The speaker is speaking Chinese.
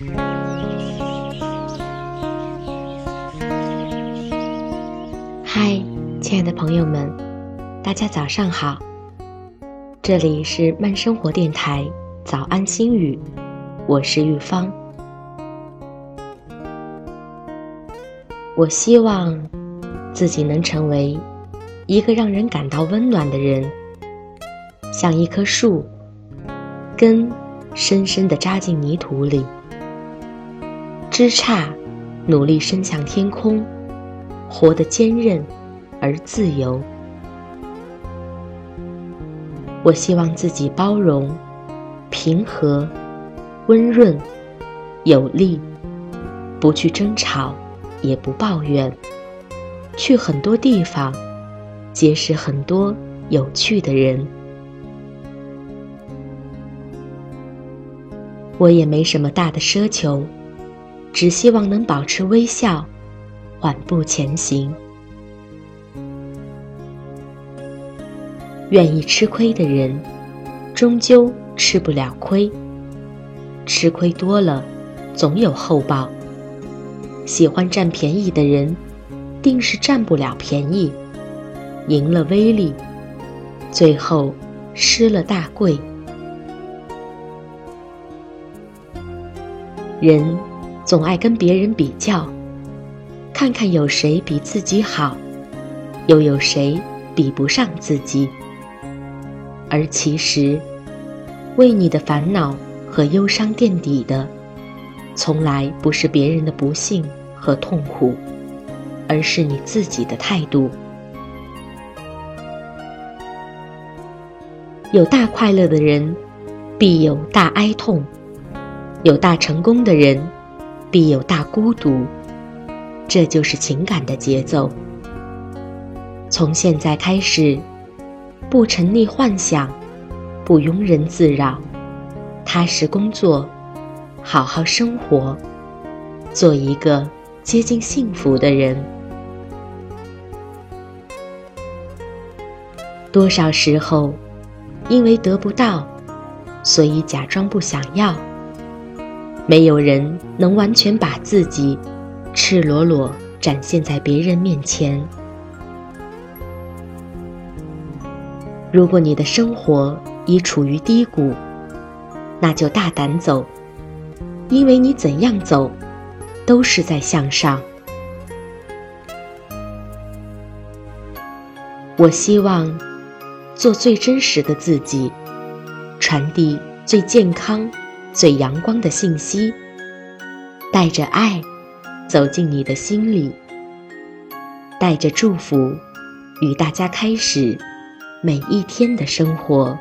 嗨，亲爱的朋友们，大家早上好！这里是慢生活电台早安心语，我是玉芳。我希望自己能成为一个让人感到温暖的人，像一棵树，根深深的扎进泥土里，枝杈努力伸向天空。活得坚韧而自由。我希望自己包容、平和、温润、有力，不去争吵，也不抱怨，去很多地方，结识很多有趣的人。我也没什么大的奢求，只希望能保持微笑。缓步前行。愿意吃亏的人，终究吃不了亏。吃亏多了，总有后报。喜欢占便宜的人，定是占不了便宜，赢了威力，最后失了大贵。人总爱跟别人比较。看看有谁比自己好，又有谁比不上自己？而其实，为你的烦恼和忧伤垫底的，从来不是别人的不幸和痛苦，而是你自己的态度。有大快乐的人，必有大哀痛；有大成功的人，必有大孤独。这就是情感的节奏。从现在开始，不沉溺幻想，不庸人自扰，踏实工作，好好生活，做一个接近幸福的人。多少时候，因为得不到，所以假装不想要。没有人能完全把自己。赤裸裸展现在别人面前。如果你的生活已处于低谷，那就大胆走，因为你怎样走，都是在向上。我希望做最真实的自己，传递最健康、最阳光的信息，带着爱。走进你的心里，带着祝福，与大家开始每一天的生活。